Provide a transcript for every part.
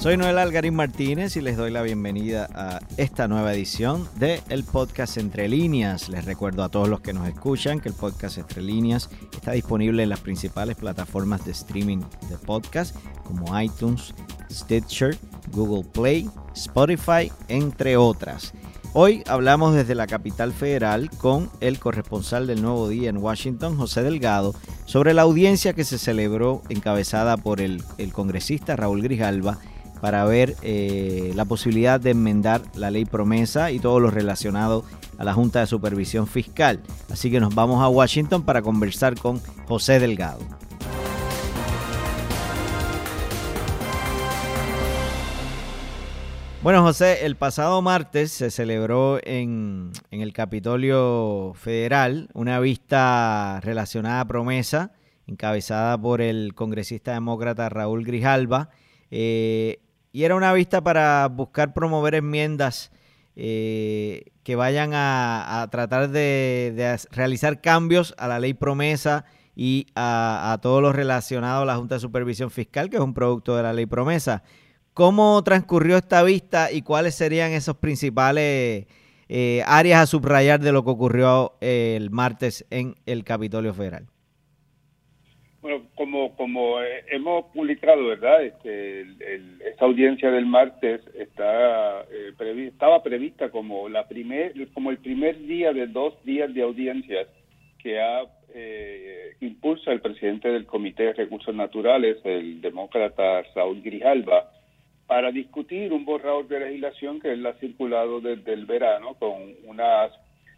Soy Noel Algarín Martínez y les doy la bienvenida a esta nueva edición de el podcast Entre Líneas. Les recuerdo a todos los que nos escuchan que el podcast Entre Líneas está disponible en las principales plataformas de streaming de podcast como iTunes, Stitcher, Google Play, Spotify, entre otras. Hoy hablamos desde la capital federal con el corresponsal del Nuevo Día en Washington, José Delgado, sobre la audiencia que se celebró encabezada por el, el congresista Raúl Grijalva para ver eh, la posibilidad de enmendar la ley promesa y todo lo relacionado a la Junta de Supervisión Fiscal. Así que nos vamos a Washington para conversar con José Delgado. Bueno, José, el pasado martes se celebró en, en, el Capitolio Federal una vista relacionada a promesa, encabezada por el congresista demócrata Raúl Grijalva. Eh, y era una vista para buscar promover enmiendas eh, que vayan a, tratar de, realizar cambios a la ley promesa y a, todo lo relacionado a la Junta de Supervisión Fiscal, que es un producto de la ley promesa. ¿Cómo transcurrió esta vista y cuáles serían esos principales eh, áreas a subrayar de lo que ocurrió el martes en el Capitolio Federal? Bueno, como como eh, hemos publicado, ¿verdad? Este, esta audiencia del martes está eh, estaba prevista como la primer como el primer día de dos días de audiencias que ha eh, impulsa el presidente del Comité de Recursos Naturales, el demócrata Saúl Grijalva, para discutir un borrador de legislación que él ha circulado desde el verano con unas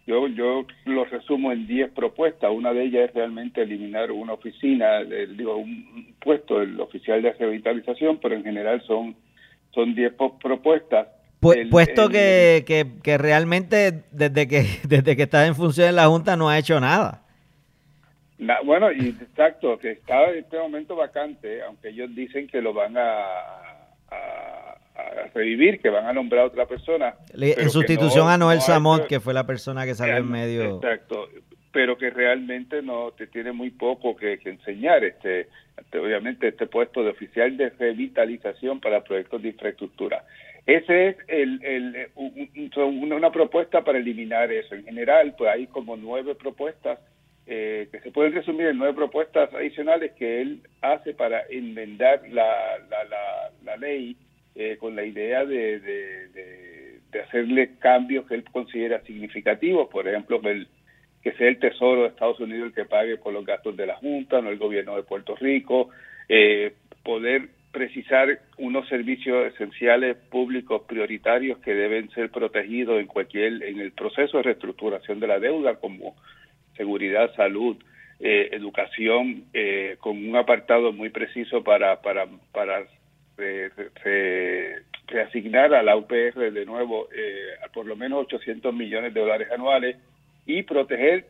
yo, yo lo resumo en 10 propuestas. Una de ellas es realmente eliminar una oficina, digo, un puesto del oficial de revitalización, pero en general son son 10 propuestas. puesto que, que, realmente desde que desde que está en función en la Junta no ha hecho nada. bueno, y exacto, que está en este momento vacante, aunque ellos dicen que lo van a a revivir, que van a nombrar a otra persona. en sustitución a Noel Samot, que fue la persona que salió en medio. Exacto, pero que realmente no te tiene muy poco que, enseñar. Este, este, obviamente, este puesto de oficial de revitalización para proyectos de infraestructura. Ese es el, el, una propuesta para eliminar eso. En general, pues hay como nueve propuestas eh, que se pueden resumir en nueve propuestas adicionales que él hace para enmendar la, la, la, la ley eh, con la idea de, de, hacerle cambios que él considera significativos, por ejemplo, que, el, que sea el Tesoro de Estados Unidos el que pague por los gastos de la Junta, no el gobierno de Puerto Rico, eh, poder precisar unos servicios esenciales públicos prioritarios que deben ser protegidos en cualquier en el proceso de reestructuración de la deuda como seguridad, salud, eh, educación, con un apartado muy preciso para para para reasignar a la UPR de nuevo eh, por lo menos 800 millones de dólares anuales y proteger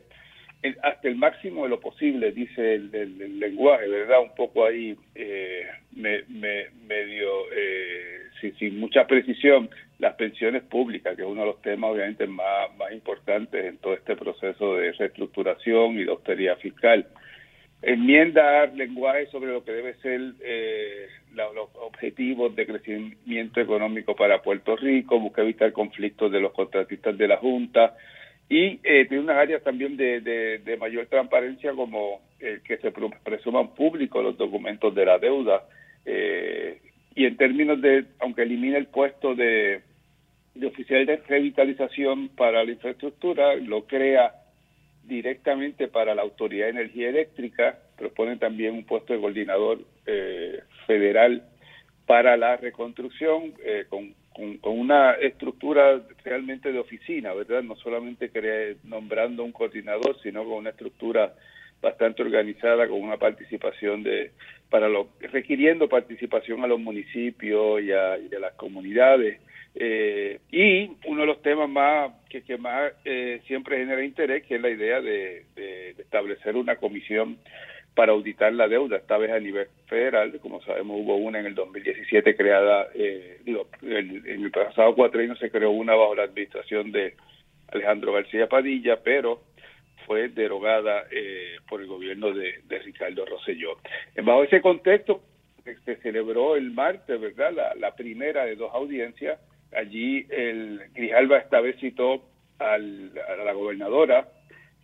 hasta el máximo de lo posible, dice el, lenguaje, ¿verdad? Un poco ahí eh, me, medio, eh, sin, mucha precisión, las pensiones públicas, que es uno de los temas obviamente más, más importantes en todo este proceso de reestructuración y de austeridad fiscal enmiendar lenguaje sobre lo que debe ser eh, los objetivos de crecimiento económico para Puerto Rico, busca evitar conflictos de los contratistas de la Junta y eh, tiene unas áreas también de, de, mayor transparencia como el que se presuman públicos los documentos de la deuda eh, y en términos de, aunque elimine el puesto de, de oficial de revitalización para la infraestructura, lo crea directamente para la Autoridad de Energía Eléctrica, propone también un puesto de coordinador eh, federal para la reconstrucción eh, con, con, una estructura realmente de oficina, ¿verdad? No solamente nombrando un coordinador, sino con una estructura bastante organizada, con una participación de, para lo, requiriendo participación a los municipios y a, y a las comunidades eh, y uno de los temas más que, que más eh, siempre genera interés, que es la idea de, establecer una comisión para auditar la deuda, esta vez a nivel federal, como sabemos hubo una en el 2017 creada, eh, digo, en, el pasado cuatrienio se creó una bajo la administración de Alejandro García Padilla, pero fue derogada por el gobierno de, de Ricardo Rosselló. Bajo ese contexto, se celebró el martes, ¿verdad? La, primera de dos audiencias. Allí el Grijalba esta vez citó al, a la gobernadora,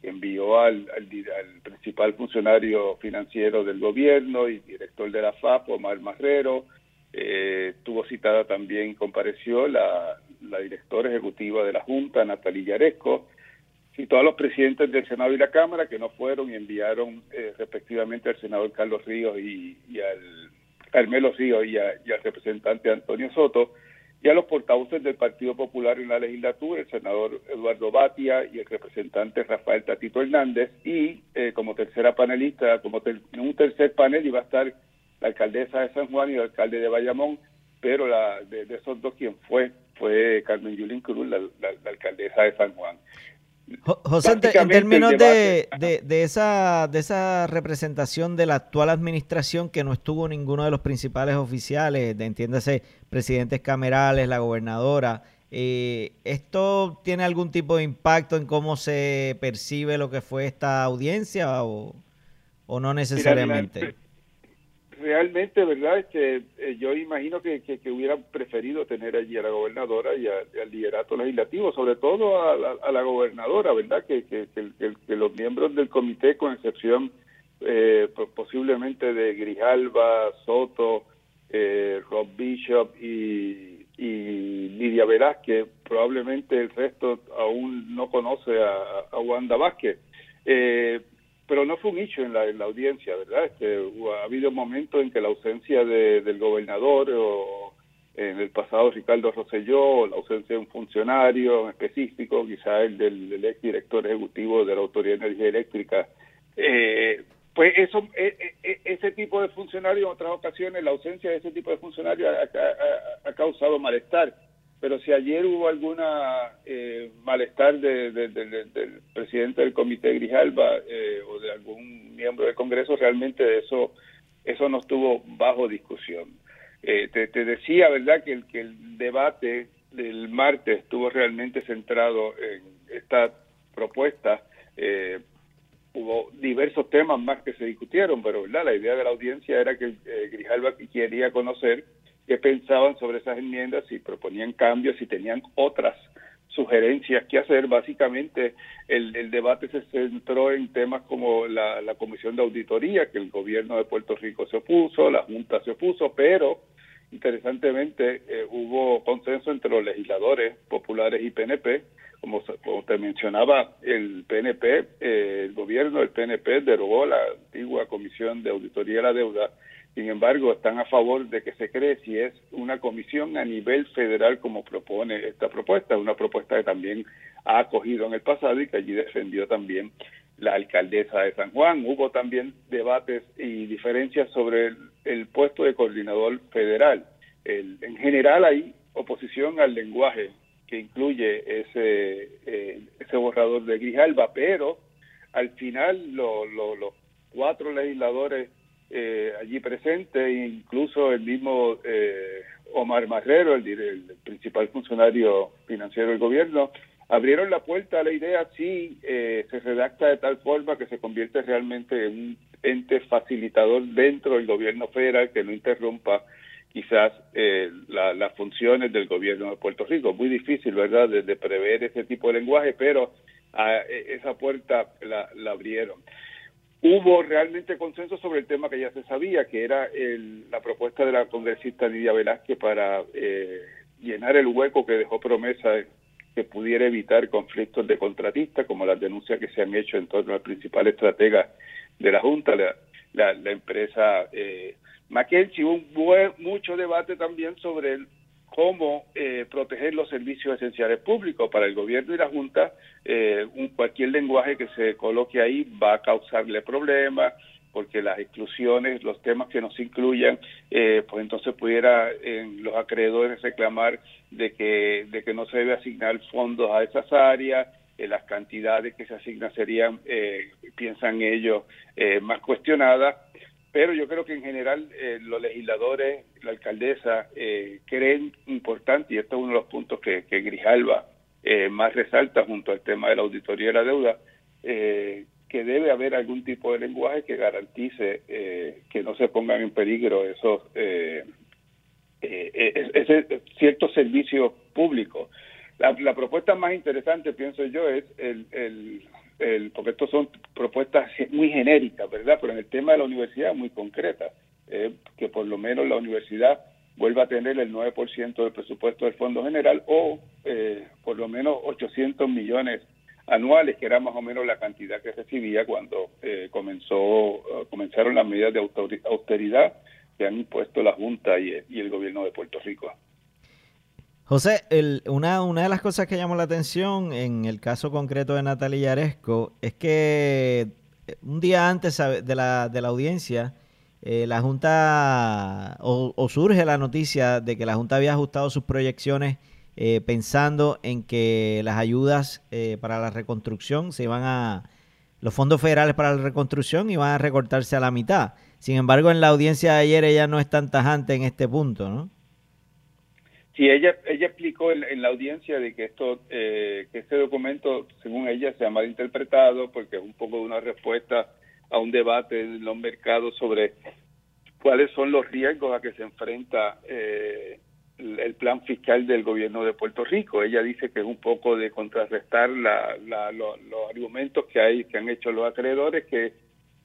que envió al, al, principal funcionario financiero del gobierno y director de la FAP, Omar Marrero. Eh, tuvo citada también, compareció la, directora ejecutiva de la Junta, Natalia Yaresco, y todos los presidentes del Senado y la Cámara que no fueron y enviaron eh, respectivamente al senador Carlos Ríos y, al Carmelo Ríos y, al representante Antonio Soto y a los portavoces del Partido Popular en la legislatura, el senador Eduardo Batia y el representante Rafael Tatito Hernández y eh, como tercera panelista, como en un tercer panel iba a estar la alcaldesa de San Juan y el alcalde de Bayamón, pero la, de, esos dos quien fue fue Carmen Yulín Cruz, la alcaldesa de San Juan. José, en términos de, de, esa, de esa representación de la actual administración que no estuvo ninguno de los principales oficiales, de, entiéndase, presidentes camerales, la gobernadora, eh, ¿esto tiene algún tipo de impacto en cómo se percibe lo que fue esta audiencia o, o no necesariamente? Realmente, ¿verdad? Este, eh, yo imagino que, que, hubieran preferido tener allí a la gobernadora y, al liderato legislativo, sobre todo a, la gobernadora, ¿verdad? Que, que, los miembros del comité, con excepción eh, posiblemente de Grijalba, Soto, eh, Rob Bishop y, y Lidia Velázquez, probablemente el resto aún no conoce a, a Wanda Vázquez. Eh, pero no fue un hecho en la, en la audiencia, ¿verdad? Este, ha habido momentos en que la ausencia de, del gobernador o en el pasado Ricardo Rosselló, la ausencia de un funcionario específico, quizá el del, del ex director ejecutivo de la Autoridad de Energía Eléctrica, eh, pues eso, e, e, e, ese tipo de funcionario en otras ocasiones, la ausencia de ese tipo de funcionario ha causado malestar pero si ayer hubo alguna eh, malestar de, del presidente del comité Grijalba eh, o de algún miembro del Congreso, realmente eso eso no estuvo bajo discusión. Eh, te, decía, ¿verdad?, que el, que el debate del martes estuvo realmente centrado en esta propuesta. hubo diversos temas más que se discutieron, pero ¿verdad? la idea de la audiencia era que Grijalba quería conocer qué pensaban sobre esas enmiendas, si proponían cambios, si tenían otras sugerencias que hacer. Básicamente, el, debate se centró en temas como la, Comisión de Auditoría, que el gobierno de Puerto Rico se opuso, la Junta se opuso, pero interesantemente eh, hubo consenso entre los legisladores populares y PNP. Como, como te mencionaba, el PNP, eh, el gobierno del PNP derogó la antigua Comisión de Auditoría de la Deuda sin embargo, están a favor de que se cree si es una comisión a nivel federal como propone esta propuesta, una propuesta que también ha acogido en el pasado y que allí defendió también la alcaldesa de San Juan. Hubo también debates y diferencias sobre el, puesto de coordinador federal. en general hay oposición al lenguaje que incluye ese, eh, ese borrador de Grijalba, pero al final los cuatro legisladores eh, allí presente, incluso el mismo eh, Omar Marrero, el, principal funcionario financiero del gobierno, abrieron la puerta a la idea si eh, se redacta de tal forma que se convierte realmente en un ente facilitador dentro del gobierno federal que no interrumpa quizás las funciones del gobierno de Puerto Rico. Muy difícil, ¿verdad?, de, prever ese tipo de lenguaje, pero a, e, esa puerta la, la abrieron hubo realmente consenso sobre el tema que ya se sabía, que era el, la propuesta de la congresista Lidia Velázquez para eh, llenar el hueco que dejó promesa que pudiera evitar conflictos de contratistas, como las denuncias que se han hecho en torno al principal estratega de la Junta, la, la, empresa eh, McKenzie. Hubo mucho debate también sobre el cómo eh, proteger los servicios esenciales públicos. Para el gobierno y la Junta, eh, un, cualquier lenguaje que se coloque ahí va a causarle problemas, porque las exclusiones, los temas que no se incluyan, eh, pues entonces pudiera en los acreedores reclamar de que, de que no se debe asignar fondos a esas áreas, las cantidades que se asignan serían, piensan ellos, más cuestionadas pero yo creo que en general eh, los legisladores, la alcaldesa, eh, creen importante, y esto es uno de los puntos que, que Grijalba eh, más resalta junto al tema de la auditoría de la deuda, que debe haber algún tipo de lenguaje que garantice eh, que no se pongan en peligro esos eh, eh, ese ciertos servicios públicos. La, propuesta más interesante, pienso yo, es el, el, el, porque estos son propuestas muy genéricas, ¿verdad? Pero en el tema de la universidad muy concreta, que por lo menos la universidad vuelva a tener el 9% del presupuesto del Fondo General o por lo menos 800 millones anuales, que era más o menos la cantidad que recibía cuando eh, comenzó eh, comenzaron las medidas de austeridad que han impuesto la Junta y, el gobierno de Puerto Rico. José, una, una de las cosas que llamó la atención en el caso concreto de Natalia Yaresco es que eh, un día antes de la, de la audiencia, la Junta, o surge la noticia de que la Junta había ajustado sus proyecciones eh, pensando en que las ayudas eh, para la reconstrucción se iban a, los fondos federales para la reconstrucción iban a recortarse a la mitad. Sin embargo, en la audiencia de ayer ella no es tan tajante en este punto, ¿no? Sí, ella, ella explicó en, la audiencia de que esto, eh, que este documento, según ella, se ha malinterpretado porque es un poco una respuesta a un debate en los mercados sobre cuáles son los riesgos a que se enfrenta eh, el plan fiscal del gobierno de Puerto Rico. Ella dice que es un poco de contrarrestar la, los argumentos que hay que han hecho los acreedores que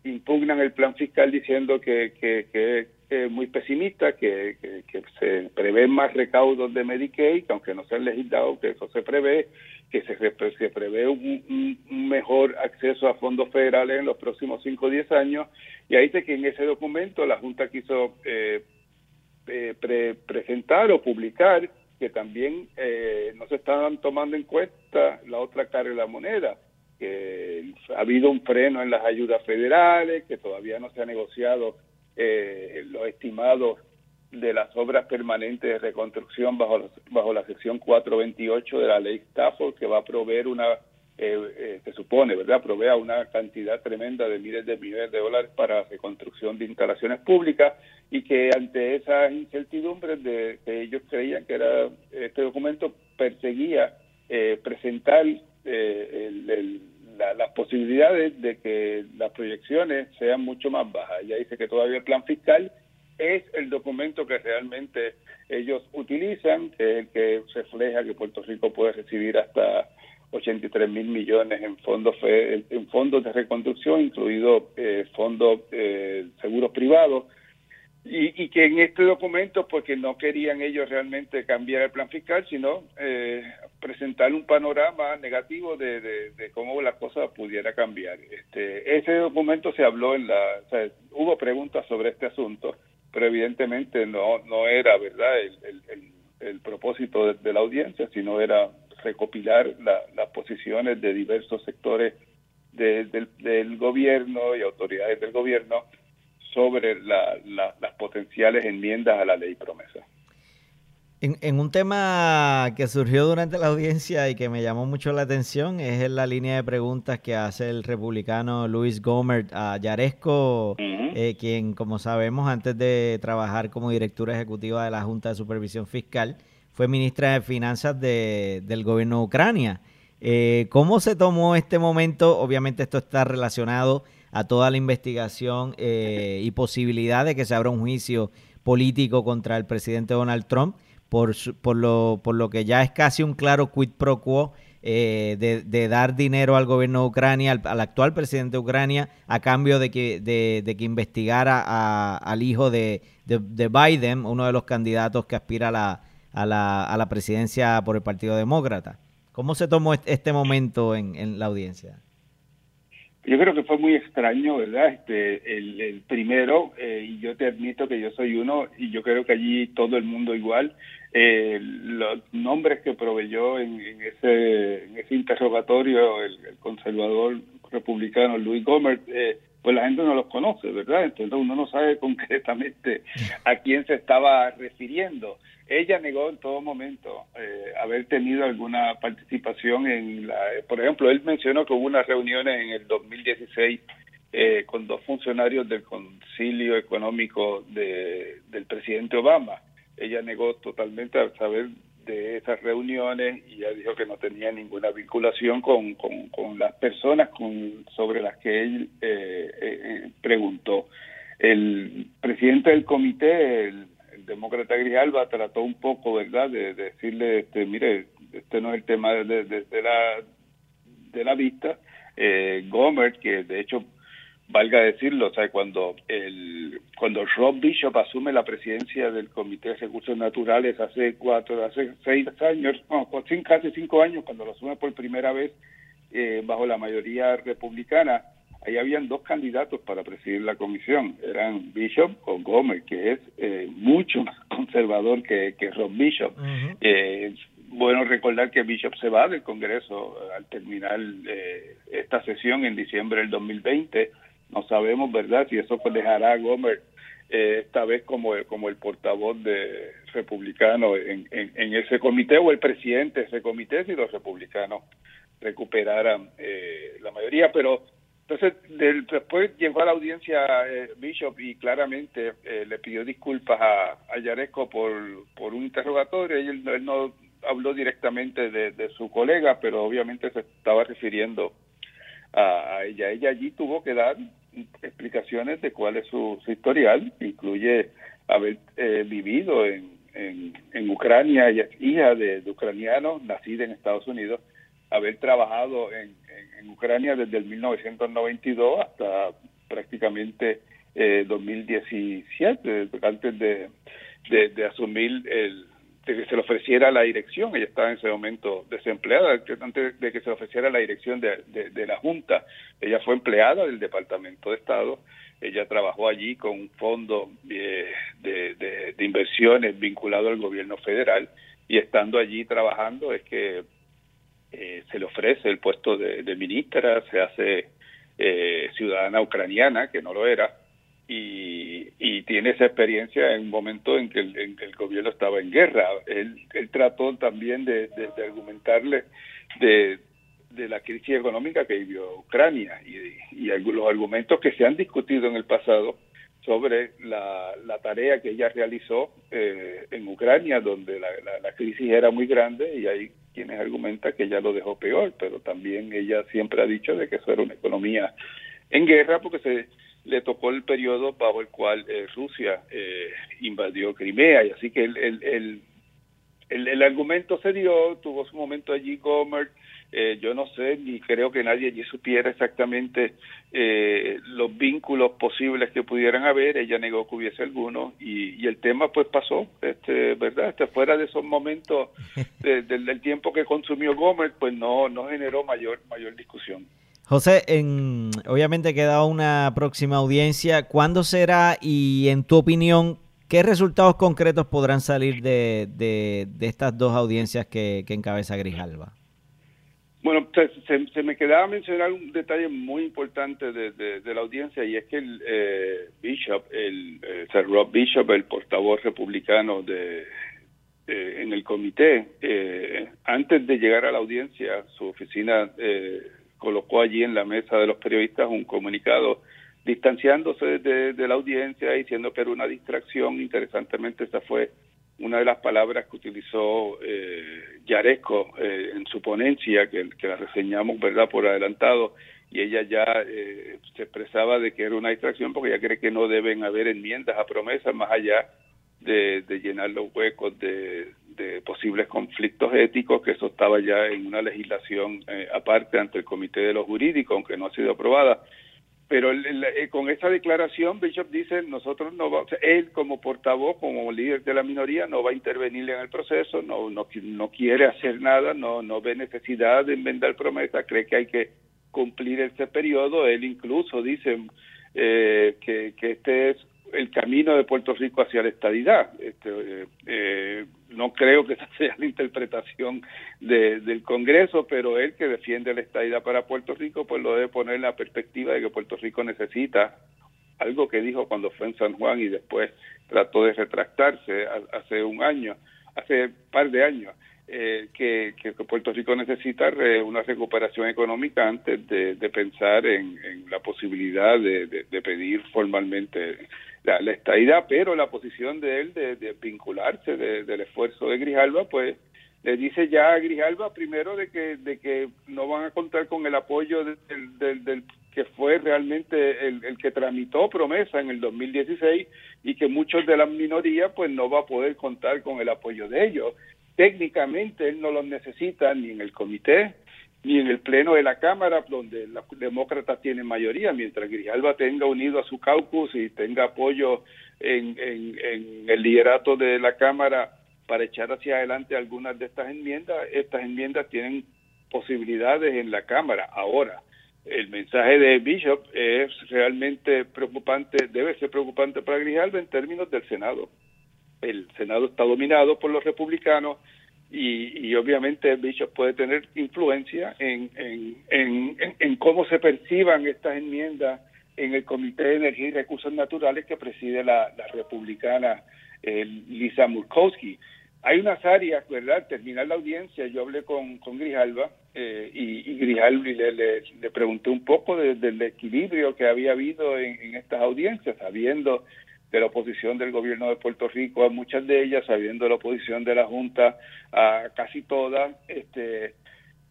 impugnan el plan fiscal diciendo que, que, es muy pesimista, que, se prevén más recaudos de Medicaid, que aunque no se han legislado, que eso se prevé, que se, se prevé un, mejor acceso a fondos federales en los próximos 5 o 10 años. Y ahí dice que en ese documento la Junta quiso eh, eh, presentar o publicar que también eh, no se estaban tomando en cuenta la otra cara de la moneda, que ha habido un freno en las ayudas federales, que todavía no se ha negociado eh, los estimados de las obras permanentes de reconstrucción bajo, bajo la sección 428 de la ley Stafford, que va a proveer una eh, eh, se supone, ¿verdad?, provea una cantidad tremenda de miles de millones de dólares para reconstrucción de instalaciones públicas y que ante esas incertidumbres de que ellos creían que era este documento perseguía eh, presentar eh, las posibilidades de que las proyecciones sean mucho más bajas. Ya dice que todavía el plan fiscal es el documento que realmente ellos utilizan, que es el que refleja que Puerto Rico puede recibir hasta 83 mil millones en fondos en fondos de reconstrucción, incluido eh, fondos eh, seguros privados, y, y, que en este documento, porque no querían ellos realmente cambiar el plan fiscal, sino eh, presentar un panorama negativo de, cómo la cosa pudiera cambiar. Este, ese documento se habló en la, o sea, hubo preguntas sobre este asunto, pero evidentemente no no era verdad el, el, el, propósito de la audiencia, sino era recopilar las posiciones de diversos sectores del, gobierno y autoridades del gobierno sobre las potenciales enmiendas a la ley promesa. En, un tema que surgió durante la audiencia y que me llamó mucho la atención es en la línea de preguntas que hace el republicano Luis Gomer a Yaresco, eh, quien, como sabemos, antes de trabajar como directora ejecutiva de la Junta de Supervisión Fiscal, fue ministra de Finanzas del gobierno de Ucrania. Eh, ¿Cómo se tomó este momento? Obviamente esto está relacionado a toda la investigación eh, y posibilidad de que se abra un juicio político contra el presidente Donald Trump por, por, lo, por lo que ya es casi un claro quid pro quo eh, de, dar dinero al gobierno de Ucrania, al, actual presidente de Ucrania, a cambio de que, de, que investigara al hijo de, de Biden, uno de los candidatos que aspira a la a la, a la presidencia por el Partido Demócrata. ¿Cómo se tomó este momento en, la audiencia? Yo creo que fue muy extraño, ¿verdad? Este, el, primero, eh, y yo te admito que yo soy uno, y yo creo que allí todo el mundo igual, eh, los nombres que proveyó en, ese, en ese interrogatorio el, conservador republicano Luis Gomer, eh, pues la gente no los conoce, ¿verdad? Entonces uno no sabe concretamente a quién se estaba refiriendo. Ella negó en todo momento eh, haber tenido alguna participación en la... Por ejemplo, él mencionó que hubo unas reuniones en el 2016 eh, con dos funcionarios del Concilio Económico de, del presidente Obama. Ella negó totalmente a saber de esas reuniones y ya dijo que no tenía ninguna vinculación con, con, las personas con, sobre las que él eh, eh, preguntó. El presidente del comité, el, demócrata Grijalva, trató un poco, ¿verdad?, de, decirle, este, mire, este no es el tema de, de, la de la vista. Eh, Gomer, que de hecho valga decirlo, o sea, cuando el cuando Rob Bishop asume la presidencia del Comité de Recursos Naturales hace cuatro, hace seis años, no, casi cinco años, cuando lo asume por primera vez eh, bajo la mayoría republicana, ahí habían dos candidatos para presidir la comisión, eran Bishop o Gomer, que es eh, mucho más conservador que, que Rob Bishop. eh, bueno recordar que Bishop se va del Congreso al terminar eh, esta sesión en diciembre del 2020 no sabemos, ¿verdad?, si eso pues dejará a Gomer eh, esta vez como, como el portavoz de republicano en, en, ese comité o el presidente de ese comité si los republicanos recuperaran eh, la mayoría. Pero entonces después llegó a la audiencia eh, Bishop y claramente le pidió disculpas a, a Yaresco por, por un interrogatorio. Él, él no habló directamente de su colega, pero obviamente se estaba refiriendo a, ella. Ella allí tuvo que dar explicaciones de cuál es su, historial, incluye haber eh, vivido en, en, Ucrania, ella es hija de, ucranianos, nacida en Estados Unidos, haber trabajado en, en, Ucrania desde el 1992 hasta prácticamente eh, 2017, antes de, de asumir el, de que se le ofreciera la dirección, ella estaba en ese momento desempleada, antes de que se le ofreciera la dirección de, de, la Junta, ella fue empleada del Departamento de Estado, ella trabajó allí con un fondo de, de, inversiones vinculado al gobierno federal. Y estando allí trabajando es que eh, se le ofrece el puesto de, ministra, se hace eh, ciudadana ucraniana, que no lo era, y, y, tiene esa experiencia en un momento en que el, que el gobierno estaba en guerra. Él, trató también de, argumentarle de, la crisis económica que vivió Ucrania y, los argumentos que se han discutido en el pasado sobre la, tarea que ella realizó eh, en Ucrania, donde la, la, la, crisis era muy grande y hay quienes argumentan que ella lo dejó peor, pero también ella siempre ha dicho de que eso era una economía en guerra porque se le tocó el periodo bajo el cual eh, Rusia eh, invadió Crimea y así que el, el, el, el, argumento se dio, tuvo su momento allí Gomer, eh, yo no sé ni creo que nadie allí supiera exactamente los vínculos posibles que pudieran haber, ella negó que hubiese alguno y, y el tema pues pasó, este, ¿verdad? Este, fuera de esos momentos del tiempo que consumió Gomer, pues no, no generó mayor, mayor discusión. José, en, obviamente queda una próxima audiencia. ¿Cuándo será y en tu opinión, qué resultados concretos podrán salir de, de, estas dos audiencias que, encabeza Grijalva? Bueno, se, me quedaba mencionar un detalle muy importante de, la audiencia y es que el eh, Bishop, el eh, Rob Bishop, el portavoz republicano de, eh, en el comité, eh, antes de llegar a la audiencia, su oficina eh, colocó allí en la mesa de los periodistas un comunicado distanciándose de, la audiencia, diciendo que era una distracción. Interesantemente, esa fue una de las palabras que utilizó eh, Yaresco eh, en su ponencia, que, la reseñamos verdad por adelantado, y ella ya eh, se expresaba de que era una distracción porque ella cree que no deben haber enmiendas a promesas más allá de, de llenar los huecos de, de posibles conflictos éticos, que eso estaba ya en una legislación eh, aparte ante el Comité de los Jurídicos, aunque no ha sido aprobada. Pero eh, con esa declaración, Bishop dice, nosotros no vamos, él como portavoz, como líder de la minoría, no va a intervenir en el proceso, no, no, no quiere hacer nada, no, no ve necesidad de enmendar promesa, cree que hay que cumplir ese periodo. Él incluso dice eh, que, que este es el camino de Puerto Rico hacia la estadidad. Este, eh, no creo que esa sea la interpretación del Congreso, pero él que defiende la estadidad para Puerto Rico, pues lo debe poner en la perspectiva de que Puerto Rico necesita algo que dijo cuando fue en San Juan y después trató de retractarse hace un año, hace un par de años. Eh, que, Puerto Rico necesita una recuperación económica antes de, pensar en, la posibilidad de, pedir formalmente la, la estadidad, pero la posición de él de, vincularse del esfuerzo de Grijalva, pues le dice ya a Grijalba primero de que de que no van a contar con el apoyo del, del, que fue realmente el, el, que tramitó promesa en el 2016 y que muchos de la minoría pues no va a poder contar con el apoyo de ellos. Técnicamente él no los necesita ni en el comité ni en el pleno de la Cámara, donde los demócratas tienen mayoría, mientras Grijalba tenga unido a su caucus y tenga apoyo en, en, en el liderato de la Cámara para echar hacia adelante algunas de estas enmiendas. Estas enmiendas tienen posibilidades en la Cámara. Ahora, el mensaje de Bishop es realmente preocupante, debe ser preocupante para Grijalva en términos del Senado. El Senado está dominado por los republicanos y, y obviamente Bishop puede tener influencia en, en, en, en, cómo se perciban estas enmiendas en el Comité de Energía y Recursos Naturales que preside la, la republicana eh, Lisa Murkowski. Hay unas áreas, ¿verdad? Terminar la audiencia, yo hablé con, con Grijalva eh, y, y, Grijalva le, le, le, pregunté un poco del equilibrio que había habido en, en, estas audiencias, sabiendo de la oposición del gobierno de Puerto Rico a muchas de ellas, sabiendo la oposición de la Junta a casi todas, este,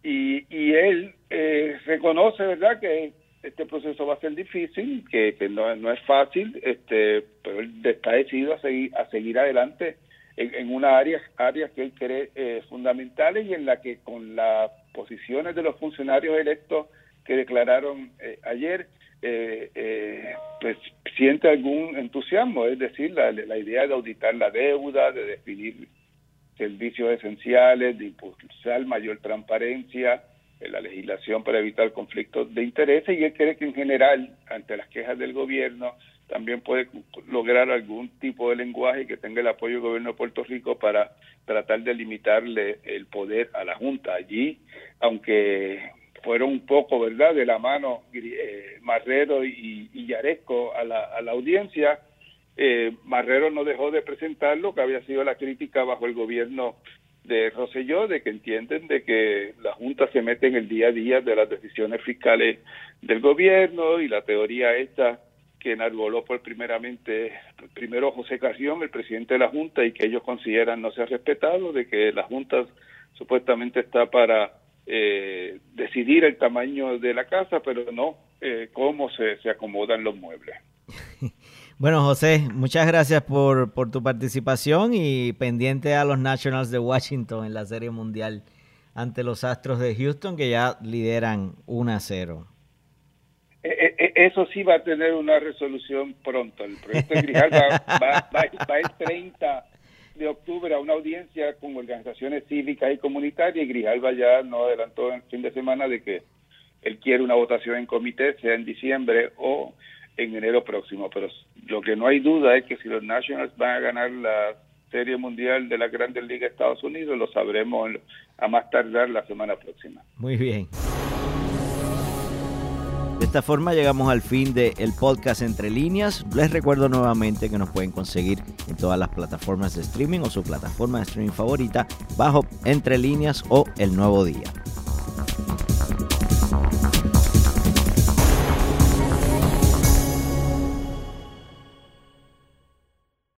y, y él eh, reconoce, ¿verdad?, que este proceso va a ser difícil, que, no, es fácil, este, pero él está decidido a seguir, a seguir adelante en, en una área, áreas que él cree eh, fundamentales y en la que con las posiciones de los funcionarios electos que declararon eh, ayer, eh, eh, pues siente algún entusiasmo, es decir, la, la idea de auditar la deuda, de definir servicios esenciales, de impulsar mayor transparencia, la legislación para evitar conflictos de intereses y él cree que en general, ante las quejas del gobierno, también puede lograr algún tipo de lenguaje que tenga el apoyo del gobierno de Puerto Rico para tratar de limitarle el poder a la Junta. Allí, aunque fueron un poco, ¿verdad?, de la mano eh, Marrero y, y Yaresco a la, a la audiencia, eh, Marrero no dejó de presentar lo que había sido la crítica bajo el gobierno de Roselló de que entienden de que la Junta se mete en el día a día de las decisiones fiscales del gobierno y la teoría esta que enarboló por primeramente primero José Carrión, el presidente de la Junta, y que ellos consideran no se ha respetado, de que la Junta supuestamente está para eh, decidir el tamaño de la casa, pero no eh, cómo se, se acomodan los muebles. Bueno, José, muchas gracias por, por, tu participación y pendiente a los Nationals de Washington en la Serie Mundial ante los Astros de Houston que ya lideran 1 a 0. E, e, eso sí va a tener una resolución pronto. El proyecto de Grijalva va, va, va el 30 de octubre a una audiencia con organizaciones cívicas y comunitarias y Grijalva ya no adelantó en el fin de semana de que él quiere una votación en comité, sea en diciembre o en enero próximo. Pero lo que no hay duda es que si los Nationals van a ganar la Serie Mundial de la Grandes Ligas de Estados Unidos, lo sabremos a más tardar la semana próxima. Muy bien. Esta forma llegamos al fin del el podcast Entre Líneas. Les recuerdo nuevamente que nos pueden conseguir en todas las plataformas de streaming o su plataforma de streaming favorita bajo Entre Líneas o El Nuevo Día.